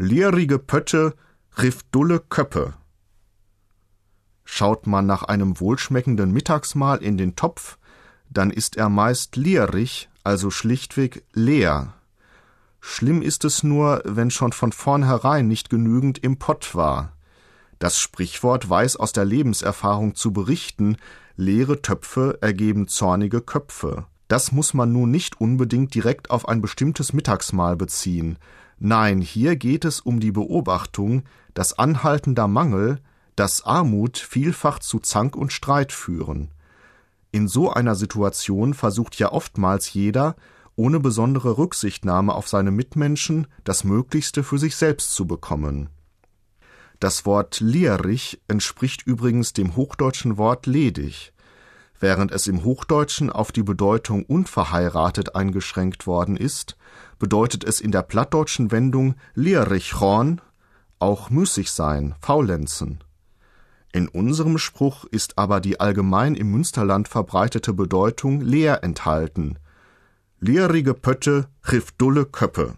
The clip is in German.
Leerige Pötte riff dulle Köppe. Schaut man nach einem wohlschmeckenden Mittagsmahl in den Topf, dann ist er meist leerig, also schlichtweg leer. Schlimm ist es nur, wenn schon von vornherein nicht genügend im Pott war. Das Sprichwort weiß aus der Lebenserfahrung zu berichten, leere Töpfe ergeben zornige Köpfe. Das muss man nun nicht unbedingt direkt auf ein bestimmtes Mittagsmahl beziehen. Nein, hier geht es um die Beobachtung, dass anhaltender Mangel, dass Armut vielfach zu Zank und Streit führen. In so einer Situation versucht ja oftmals jeder, ohne besondere Rücksichtnahme auf seine Mitmenschen, das Möglichste für sich selbst zu bekommen. Das Wort leerig entspricht übrigens dem hochdeutschen Wort ledig, während es im Hochdeutschen auf die Bedeutung unverheiratet eingeschränkt worden ist, bedeutet es in der plattdeutschen Wendung leerig horn auch müßig sein, faulenzen. In unserem Spruch ist aber die allgemein im Münsterland verbreitete Bedeutung leer enthalten. Leerige Pötte riff dulle Köppe.